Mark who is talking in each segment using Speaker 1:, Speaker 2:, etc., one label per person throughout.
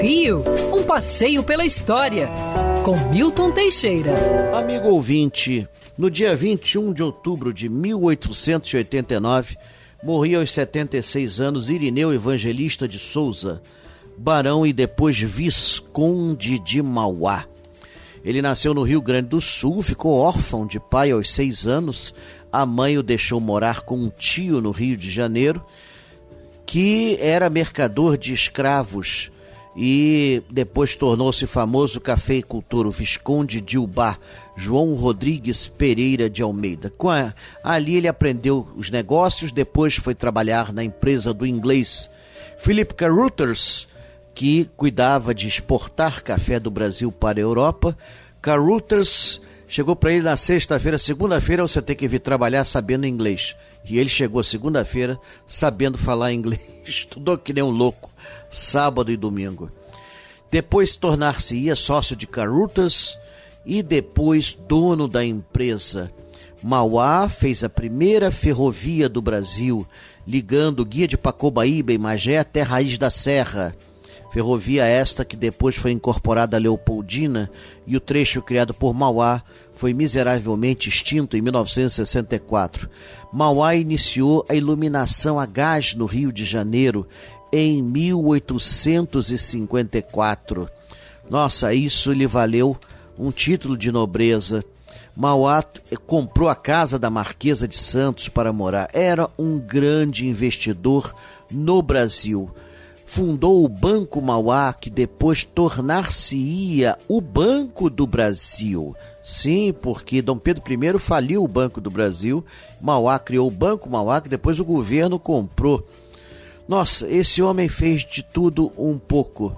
Speaker 1: Rio, um passeio pela história, com Milton Teixeira.
Speaker 2: Amigo ouvinte, no dia 21 de outubro de 1889, morria aos 76 anos Irineu Evangelista de Souza, barão e depois visconde de Mauá. Ele nasceu no Rio Grande do Sul, ficou órfão de pai aos seis anos. A mãe o deixou morar com um tio no Rio de Janeiro, que era mercador de escravos e depois tornou-se famoso cafeicultor, o Visconde de João Rodrigues Pereira de Almeida. Ali ele aprendeu os negócios, depois foi trabalhar na empresa do inglês Philip Carruthers, que cuidava de exportar café do Brasil para a Europa. Carruthers chegou para ele na sexta-feira, segunda-feira você tem que vir trabalhar sabendo inglês. E ele chegou segunda-feira sabendo falar inglês, estudou que nem um louco sábado e domingo. Depois tornar-se-ia sócio de Carutas e depois dono da empresa. Mauá fez a primeira ferrovia do Brasil, ligando Guia de Pacobaíba e Magé até Raiz da Serra. Ferrovia esta que depois foi incorporada a Leopoldina e o trecho criado por Mauá foi miseravelmente extinto em 1964. Mauá iniciou a iluminação a gás no Rio de Janeiro em 1854. Nossa, isso lhe valeu um título de nobreza. Mauá comprou a casa da Marquesa de Santos para morar. Era um grande investidor no Brasil. Fundou o Banco Mauá, que depois tornar-se-ia o Banco do Brasil. Sim, porque Dom Pedro I faliu o Banco do Brasil. Mauá criou o Banco Mauá, que depois o governo comprou. Nossa, esse homem fez de tudo um pouco.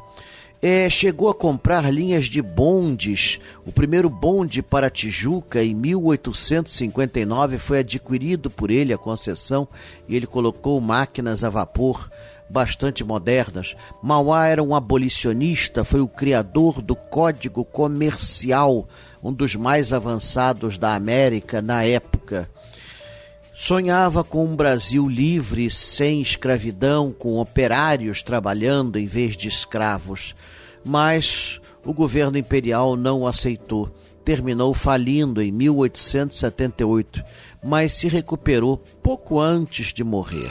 Speaker 2: É, chegou a comprar linhas de bondes. O primeiro bonde para Tijuca, em 1859, foi adquirido por ele a concessão e ele colocou máquinas a vapor bastante modernas. Mauá era um abolicionista, foi o criador do Código Comercial, um dos mais avançados da América na época. Sonhava com um Brasil livre, sem escravidão, com operários trabalhando em vez de escravos. Mas o governo imperial não aceitou. Terminou falindo em 1878, mas se recuperou pouco antes de morrer.